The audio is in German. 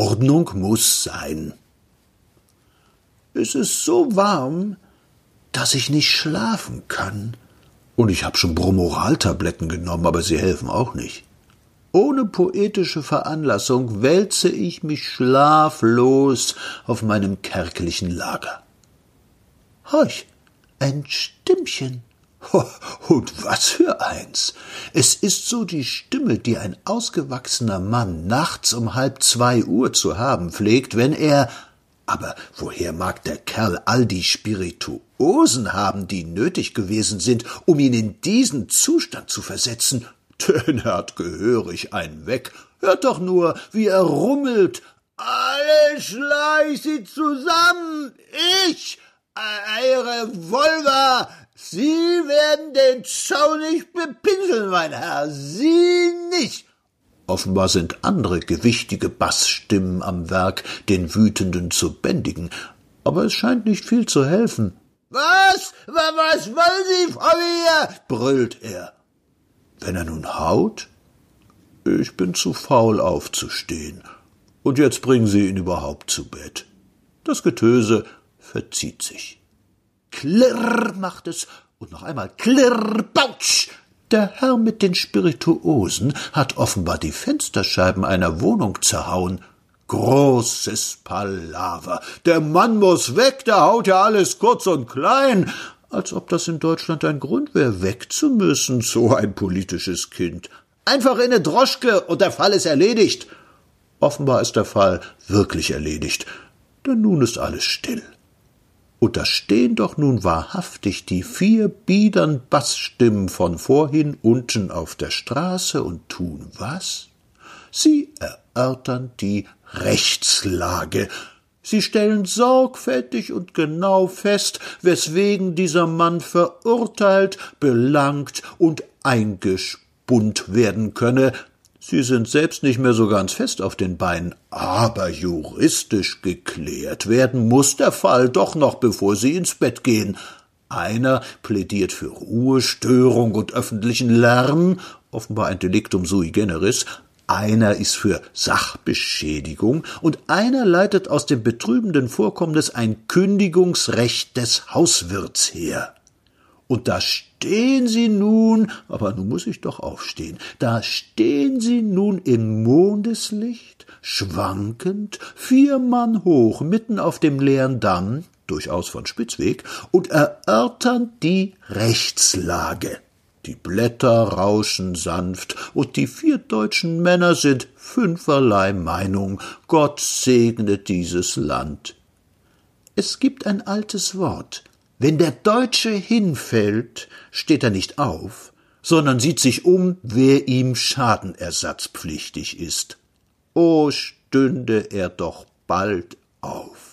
Ordnung muss sein. Es ist so warm, dass ich nicht schlafen kann. Und ich habe schon Bromoraltabletten genommen, aber sie helfen auch nicht. Ohne poetische Veranlassung wälze ich mich schlaflos auf meinem kärglichen Lager. Horch, ein Stimmchen. Und was für eins. Es ist so die Stimme, die ein ausgewachsener Mann nachts um halb zwei Uhr zu haben pflegt, wenn er aber woher mag der Kerl all die Spirituosen haben, die nötig gewesen sind, um ihn in diesen Zustand zu versetzen? Denn hat gehörig einen weg. Hört doch nur, wie er rummelt. Alle schleich sie zusammen. Ich, eure Wolver, Sie werden den Zaun nicht bepinseln, mein Herr. Sie nicht. Offenbar sind andere gewichtige Baßstimmen am Werk, den Wütenden zu bändigen, aber es scheint nicht viel zu helfen. Was? Was wollen Sie von mir? brüllt er. Wenn er nun haut? Ich bin zu faul aufzustehen. Und jetzt bringen Sie ihn überhaupt zu Bett. Das Getöse verzieht sich. Klirr macht es und noch einmal klirr, bautsch. Der Herr mit den Spirituosen hat offenbar die Fensterscheiben einer Wohnung zerhauen. Großes Palaver. Der Mann muss weg, der haut ja alles kurz und klein. Als ob das in Deutschland ein Grund wäre, weg zu müssen, so ein politisches Kind. Einfach in eine Droschke und der Fall ist erledigt. Offenbar ist der Fall wirklich erledigt, denn nun ist alles still. Und da stehen doch nun wahrhaftig die vier biedern Baßstimmen von vorhin unten auf der Straße und tun was? Sie erörtern die Rechtslage. Sie stellen sorgfältig und genau fest, weswegen dieser Mann verurteilt, belangt und eingespunnt werden könne, Sie sind selbst nicht mehr so ganz fest auf den Beinen, aber juristisch geklärt werden muss der Fall doch noch, bevor Sie ins Bett gehen. Einer plädiert für Ruhestörung und öffentlichen Lärm, offenbar ein Deliktum sui generis, einer ist für Sachbeschädigung und einer leitet aus dem betrübenden Vorkommnis ein Kündigungsrecht des Hauswirts her. Und da stehen sie nun, aber nun muss ich doch aufstehen, da stehen sie nun im Mondeslicht, schwankend, vier Mann hoch, mitten auf dem leeren Damm, durchaus von Spitzweg, und erörtern die Rechtslage. Die Blätter rauschen sanft, und die vier deutschen Männer sind fünferlei Meinung. Gott segne dieses Land. Es gibt ein altes Wort, wenn der Deutsche hinfällt, steht er nicht auf, sondern sieht sich um, wer ihm schadenersatzpflichtig ist. O stünde er doch bald auf.